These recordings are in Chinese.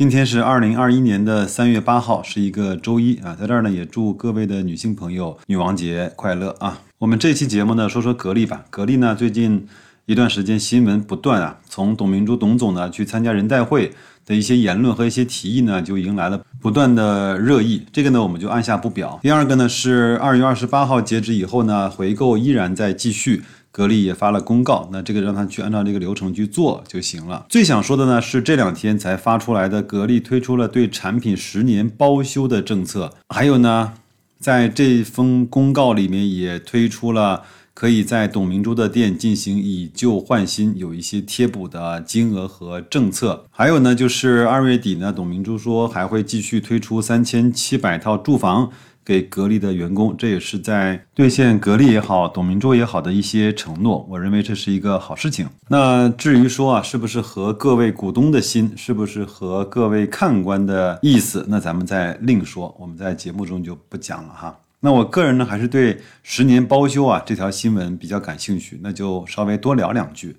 今天是二零二一年的三月八号，是一个周一啊，在这儿呢也祝各位的女性朋友女王节快乐啊！我们这期节目呢说说格力吧，格力呢最近。一段时间新闻不断啊，从董明珠董总呢去参加人代会的一些言论和一些提议呢，就迎来了不断的热议。这个呢我们就按下不表。第二个呢是二月二十八号截止以后呢，回购依然在继续，格力也发了公告，那这个让他去按照这个流程去做就行了。最想说的呢是这两天才发出来的，格力推出了对产品十年包修的政策，还有呢，在这封公告里面也推出了。可以在董明珠的店进行以旧换新，有一些贴补的金额和政策。还有呢，就是二月底呢，董明珠说还会继续推出三千七百套住房给格力的员工，这也是在兑现格力也好，董明珠也好的一些承诺。我认为这是一个好事情。那至于说啊，是不是和各位股东的心，是不是和各位看官的意思，那咱们再另说。我们在节目中就不讲了哈。那我个人呢，还是对十年包修啊这条新闻比较感兴趣，那就稍微多聊两句。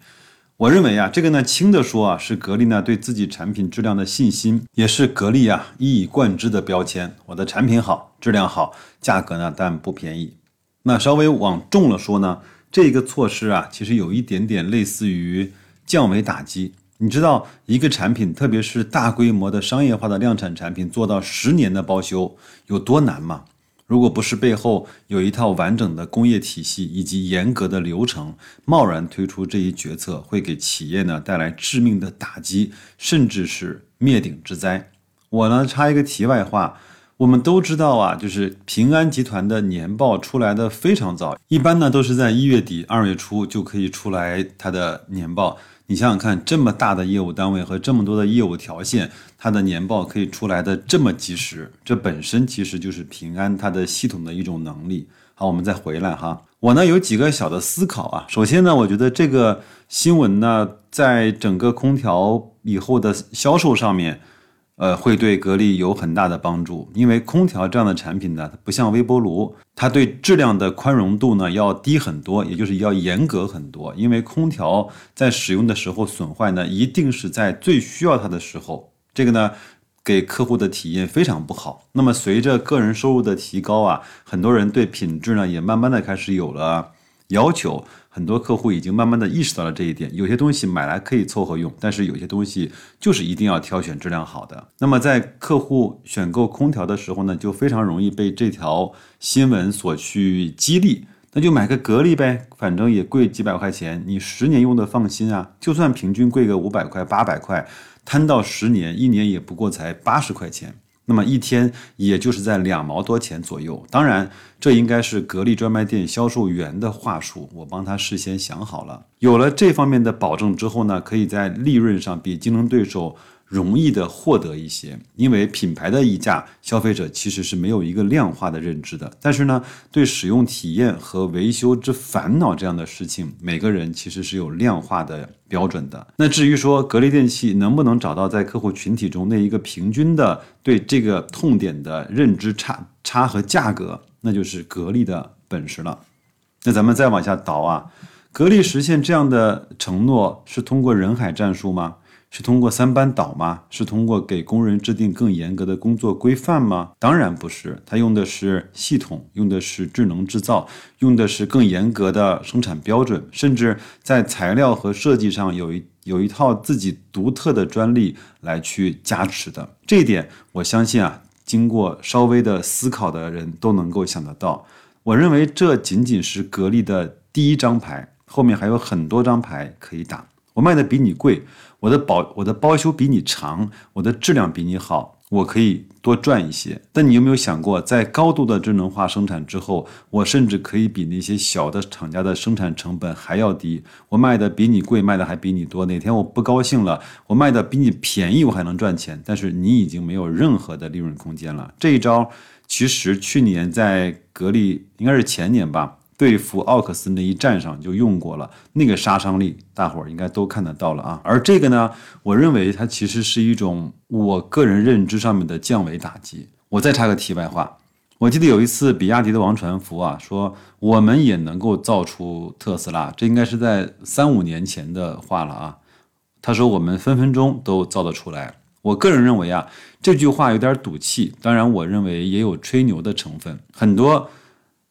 我认为啊，这个呢轻的说啊，是格力呢对自己产品质量的信心，也是格力啊一以贯之的标签。我的产品好，质量好，价格呢但不便宜。那稍微往重了说呢，这个措施啊，其实有一点点类似于降维打击。你知道一个产品，特别是大规模的商业化的量产产品，做到十年的包修有多难吗？如果不是背后有一套完整的工业体系以及严格的流程，贸然推出这一决策，会给企业呢带来致命的打击，甚至是灭顶之灾。我呢插一个题外话，我们都知道啊，就是平安集团的年报出来的非常早，一般呢都是在一月底、二月初就可以出来它的年报。你想想看，这么大的业务单位和这么多的业务条线，它的年报可以出来的这么及时，这本身其实就是平安它的系统的一种能力。好，我们再回来哈，我呢有几个小的思考啊。首先呢，我觉得这个新闻呢，在整个空调以后的销售上面。呃，会对格力有很大的帮助，因为空调这样的产品呢，它不像微波炉，它对质量的宽容度呢要低很多，也就是要严格很多。因为空调在使用的时候损坏呢，一定是在最需要它的时候，这个呢给客户的体验非常不好。那么随着个人收入的提高啊，很多人对品质呢也慢慢的开始有了要求。很多客户已经慢慢的意识到了这一点，有些东西买来可以凑合用，但是有些东西就是一定要挑选质量好的。那么在客户选购空调的时候呢，就非常容易被这条新闻所去激励，那就买个格力呗，反正也贵几百块钱，你十年用的放心啊，就算平均贵个五百块、八百块，摊到十年，一年也不过才八十块钱。那么一天也就是在两毛多钱左右，当然这应该是格力专卖店销售员的话术，我帮他事先想好了。有了这方面的保证之后呢，可以在利润上比竞争对手。容易的获得一些，因为品牌的溢价，消费者其实是没有一个量化的认知的。但是呢，对使用体验和维修之烦恼这样的事情，每个人其实是有量化的标准的。那至于说格力电器能不能找到在客户群体中那一个平均的对这个痛点的认知差差和价格，那就是格力的本事了。那咱们再往下倒啊，格力实现这样的承诺是通过人海战术吗？是通过三班倒吗？是通过给工人制定更严格的工作规范吗？当然不是，它用的是系统，用的是智能制造，用的是更严格的生产标准，甚至在材料和设计上有一有一套自己独特的专利来去加持的。这一点，我相信啊，经过稍微的思考的人都能够想得到。我认为这仅仅是格力的第一张牌，后面还有很多张牌可以打。我卖的比你贵。我的保我的包修比你长，我的质量比你好，我可以多赚一些。但你有没有想过，在高度的智能化生产之后，我甚至可以比那些小的厂家的生产成本还要低，我卖的比你贵，卖的还比你多。哪天我不高兴了，我卖的比你便宜，我还能赚钱。但是你已经没有任何的利润空间了。这一招其实去年在格力应该是前年吧。对付奥克斯那一战上就用过了，那个杀伤力大伙儿应该都看得到了啊。而这个呢，我认为它其实是一种我个人认知上面的降维打击。我再插个题外话，我记得有一次比亚迪的王传福啊说，我们也能够造出特斯拉，这应该是在三五年前的话了啊。他说我们分分钟都造得出来。我个人认为啊，这句话有点赌气。当然，我认为也有吹牛的成分。很多，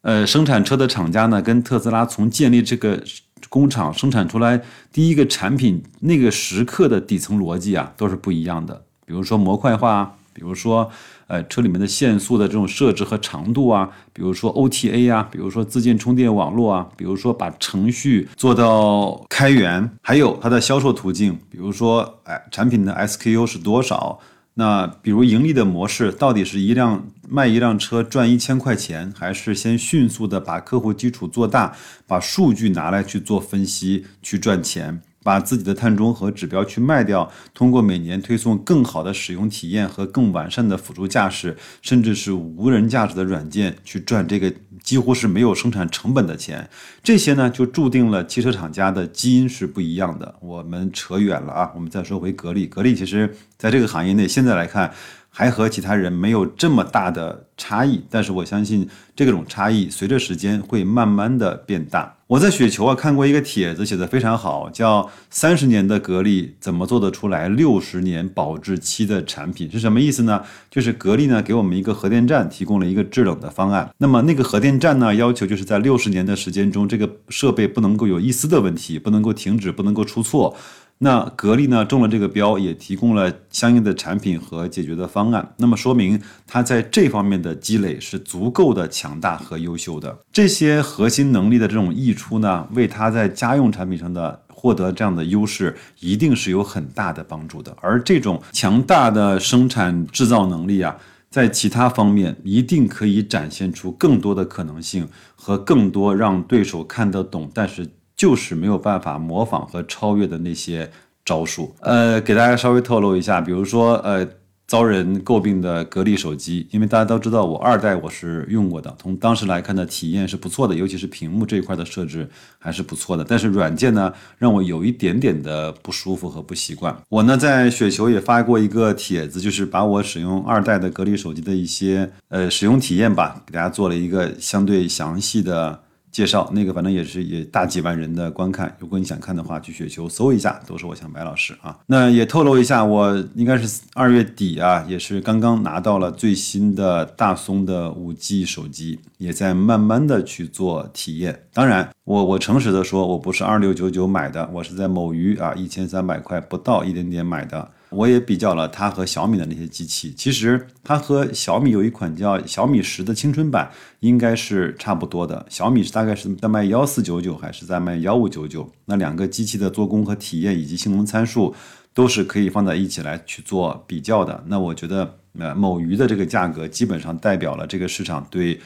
呃，生产车的厂家呢，跟特斯拉从建立这个工厂生产出来第一个产品那个时刻的底层逻辑啊，都是不一样的。比如说模块化，比如说。呃，车里面的限速的这种设置和长度啊，比如说 OTA 啊，比如说自建充电网络啊，比如说把程序做到开源，还有它的销售途径，比如说，哎，产品的 SKU 是多少？那比如盈利的模式，到底是一辆卖一辆车赚一千块钱，还是先迅速的把客户基础做大，把数据拿来去做分析去赚钱？把自己的碳中和指标去卖掉，通过每年推送更好的使用体验和更完善的辅助驾驶，甚至是无人驾驶的软件去赚这个几乎是没有生产成本的钱，这些呢就注定了汽车厂家的基因是不一样的。我们扯远了啊，我们再说回格力，格力其实在这个行业内现在来看。还和其他人没有这么大的差异，但是我相信这种差异随着时间会慢慢的变大。我在雪球啊看过一个帖子，写的非常好，叫“三十年的格力怎么做得出来六十年保质期的产品”是什么意思呢？就是格力呢给我们一个核电站提供了一个制冷的方案，那么那个核电站呢要求就是在六十年的时间中，这个设备不能够有一丝的问题，不能够停止，不能够出错。那格力呢中了这个标，也提供了相应的产品和解决的方案。那么说明它在这方面的积累是足够的强大和优秀的。这些核心能力的这种溢出呢，为它在家用产品上的获得这样的优势，一定是有很大的帮助的。而这种强大的生产制造能力啊，在其他方面一定可以展现出更多的可能性和更多让对手看得懂，但是。就是没有办法模仿和超越的那些招数。呃，给大家稍微透露一下，比如说，呃，遭人诟病的格力手机，因为大家都知道我二代我是用过的，从当时来看的体验是不错的，尤其是屏幕这一块的设置还是不错的。但是软件呢，让我有一点点的不舒服和不习惯。我呢在雪球也发过一个帖子，就是把我使用二代的格力手机的一些呃使用体验吧，给大家做了一个相对详细的。介绍那个反正也是也大几万人的观看，如果你想看的话，去雪球搜一下，都是我想白老师啊。那也透露一下，我应该是二月底啊，也是刚刚拿到了最新的大松的五 G 手机，也在慢慢的去做体验。当然，我我诚实的说，我不是二六九九买的，我是在某鱼啊一千三百块不到一点点买的。我也比较了它和小米的那些机器，其实它和小米有一款叫小米十的青春版，应该是差不多的。小米是大概是在卖幺四九九还是在卖幺五九九？那两个机器的做工和体验以及性能参数都是可以放在一起来去做比较的。那我觉得，呃，某鱼的这个价格基本上代表了这个市场对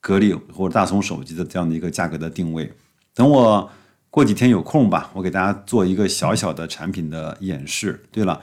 格力或者大松手机的这样的一个价格的定位。等我过几天有空吧，我给大家做一个小小的产品的演示。对了。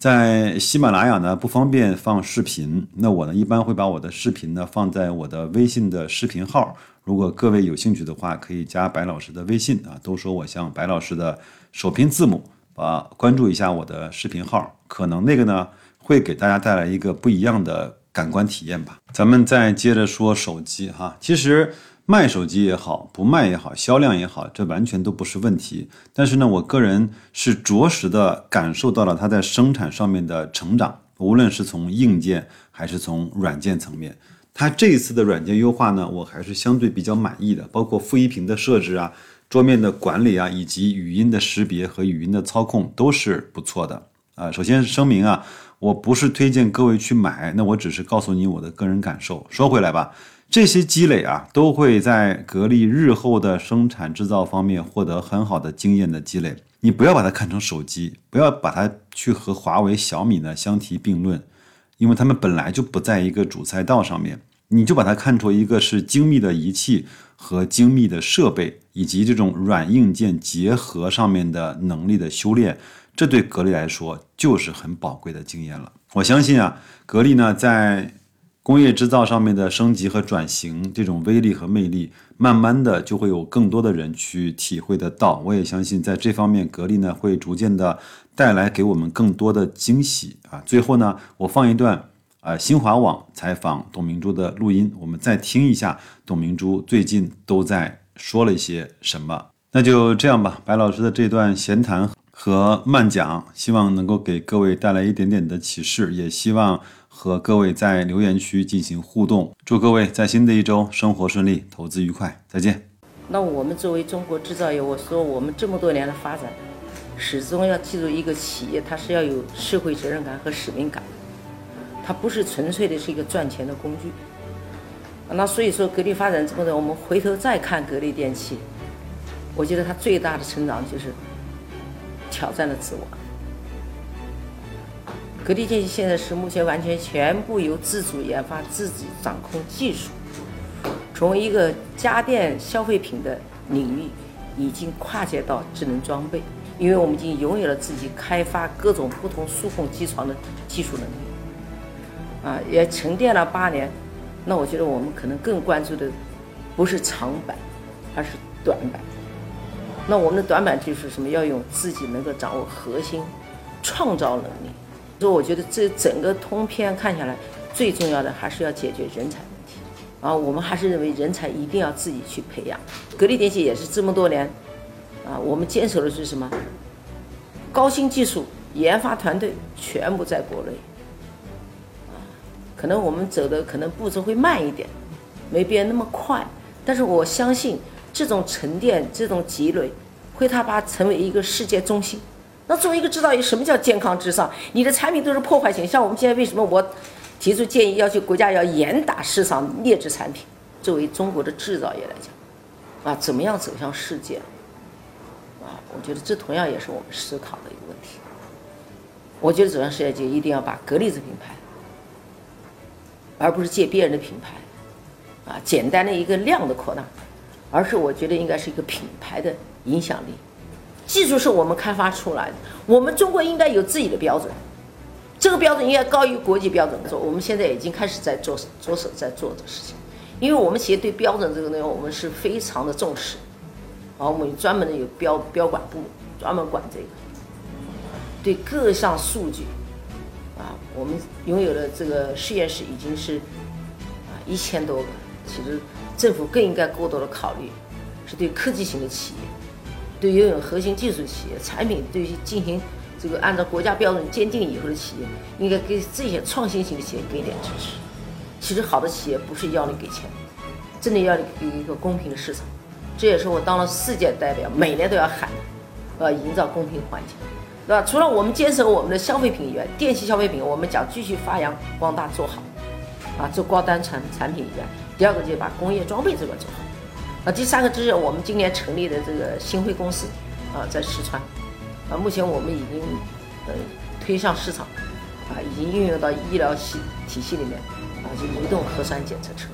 在喜马拉雅呢不方便放视频，那我呢一般会把我的视频呢放在我的微信的视频号。如果各位有兴趣的话，可以加白老师的微信啊，都说我像白老师的首拼字母，啊，关注一下我的视频号，可能那个呢会给大家带来一个不一样的感官体验吧。咱们再接着说手机哈，其实。卖手机也好，不卖也好，销量也好，这完全都不是问题。但是呢，我个人是着实的感受到了它在生产上面的成长，无论是从硬件还是从软件层面。它这一次的软件优化呢，我还是相对比较满意的，包括负一屏的设置啊、桌面的管理啊，以及语音的识别和语音的操控都是不错的啊。首先声明啊，我不是推荐各位去买，那我只是告诉你我的个人感受。说回来吧。这些积累啊，都会在格力日后的生产制造方面获得很好的经验的积累。你不要把它看成手机，不要把它去和华为、小米呢相提并论，因为他们本来就不在一个主赛道上面。你就把它看出一个是精密的仪器和精密的设备，以及这种软硬件结合上面的能力的修炼，这对格力来说就是很宝贵的经验了。我相信啊，格力呢在。工业制造上面的升级和转型，这种威力和魅力，慢慢的就会有更多的人去体会得到。我也相信，在这方面，格力呢会逐渐的带来给我们更多的惊喜啊。最后呢，我放一段啊新华网采访董明珠的录音，我们再听一下董明珠最近都在说了一些什么。那就这样吧，白老师的这段闲谈和慢讲，希望能够给各位带来一点点的启示，也希望和各位在留言区进行互动。祝各位在新的一周生活顺利，投资愉快，再见。那我们作为中国制造业，我说我们这么多年的发展，始终要记住一个企业，它是要有社会责任感和使命感，它不是纯粹的是一个赚钱的工具。那所以说，格力发展这么多，我们回头再看格力电器。我觉得它最大的成长就是挑战了自我。格力电器现在是目前完全全部由自主研发、自己掌控技术，从一个家电消费品的领域，已经跨界到智能装备，因为我们已经拥有了自己开发各种不同数控机床的技术能力。啊，也沉淀了八年，那我觉得我们可能更关注的不是长板，而是短板。那我们的短板就是什么？要用自己能够掌握核心创造能力。所以我觉得这整个通篇看下来，最重要的还是要解决人才问题。啊，我们还是认为人才一定要自己去培养。格力电器也是这么多年，啊，我们坚守的是什么？高新技术研发团队全部在国内。啊，可能我们走的可能步骤会慢一点，没别人那么快，但是我相信。这种沉淀，这种积累，会他把成为一个世界中心。那作为一个制造业，什么叫健康至上？你的产品都是破坏性。像我们现在为什么我提出建议，要求国家要严打市场劣质产品？作为中国的制造业来讲，啊，怎么样走向世界？啊，我觉得这同样也是我们思考的一个问题。我觉得走向世界就一定要把格力这品牌，而不是借别人的品牌，啊，简单的一个量的扩大。而是我觉得应该是一个品牌的影响力，技术是我们开发出来的，我们中国应该有自己的标准，这个标准应该高于国际标准。做我们现在已经开始在做着手在做这个事情，因为我们企业对标准这个内容我们是非常的重视，啊，我们专门的有标标管部专门管这个，对各项数据，啊，我们拥有的这个实验室已经是啊一千多个，其实。政府更应该过多的考虑，是对科技型的企业，对拥有核心技术企业、产品对于进行这个按照国家标准鉴定以后的企业，应该给这些创新型的企业给点支持。其实好的企业不是要你给钱，真的要你有一个公平的市场。这也是我当了世界代表，每年都要喊的，呃，营造公平环境，对吧？除了我们坚守我们的消费品以外，电器消费品我们将继续发扬光大做好，啊，做高端产产品以外。第二个就是把工业装备这块做好，啊，第三个就是我们今年成立的这个新辉公司，啊，在四川，啊，目前我们已经呃推向市场，啊，已经运用到医疗系体系里面，啊，就移动核酸检测车。